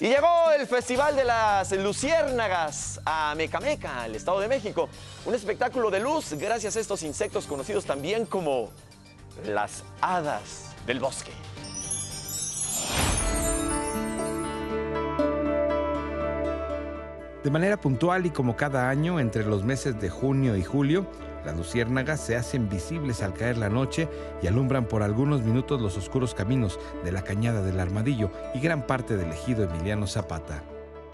Y llegó el Festival de las Luciérnagas a Mecameca, el Estado de México. Un espectáculo de luz gracias a estos insectos conocidos también como las hadas del bosque. De manera puntual y como cada año, entre los meses de junio y julio, las luciérnagas se hacen visibles al caer la noche y alumbran por algunos minutos los oscuros caminos de la cañada del Armadillo y gran parte del ejido Emiliano Zapata.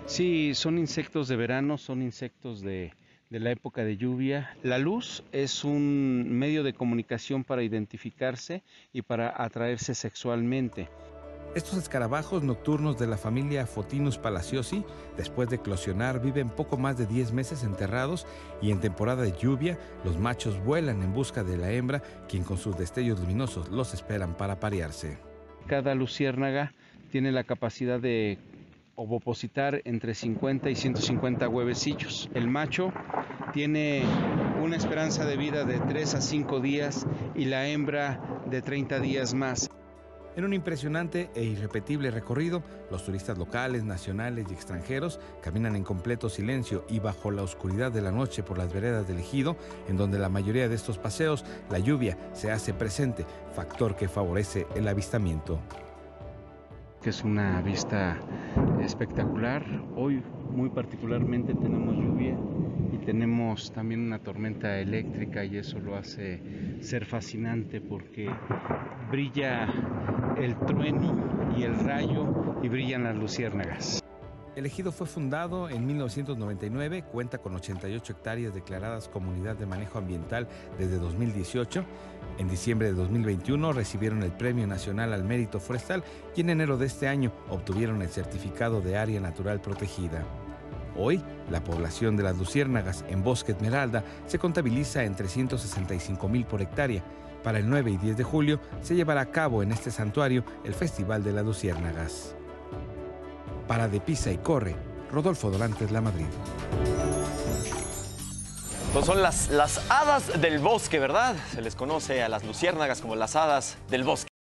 Sí, son insectos de verano, son insectos de, de la época de lluvia. La luz es un medio de comunicación para identificarse y para atraerse sexualmente. Estos escarabajos nocturnos de la familia Fotinus palaciosi, después de eclosionar, viven poco más de 10 meses enterrados y en temporada de lluvia los machos vuelan en busca de la hembra, quien con sus destellos luminosos los esperan para parearse. Cada luciérnaga tiene la capacidad de ovopositar entre 50 y 150 huevecillos. El macho tiene una esperanza de vida de 3 a 5 días y la hembra de 30 días más. En un impresionante e irrepetible recorrido, los turistas locales, nacionales y extranjeros caminan en completo silencio y bajo la oscuridad de la noche por las veredas del ejido, en donde la mayoría de estos paseos la lluvia se hace presente, factor que favorece el avistamiento. Es una vista espectacular. Hoy muy particularmente tenemos lluvia y tenemos también una tormenta eléctrica y eso lo hace ser fascinante porque brilla el trueno y el rayo y brillan las luciérnagas. El ejido fue fundado en 1999, cuenta con 88 hectáreas declaradas comunidad de manejo ambiental desde 2018. En diciembre de 2021 recibieron el Premio Nacional al Mérito Forestal y en enero de este año obtuvieron el certificado de área natural protegida. Hoy, la población de las luciérnagas en Bosque Esmeralda se contabiliza en 365 mil por hectárea. Para el 9 y 10 de julio se llevará a cabo en este santuario el Festival de las Luciérnagas. Para De Pisa y Corre, Rodolfo Dorantes La Madrid. Entonces son las, las hadas del bosque, ¿verdad? Se les conoce a las luciérnagas como las hadas del bosque.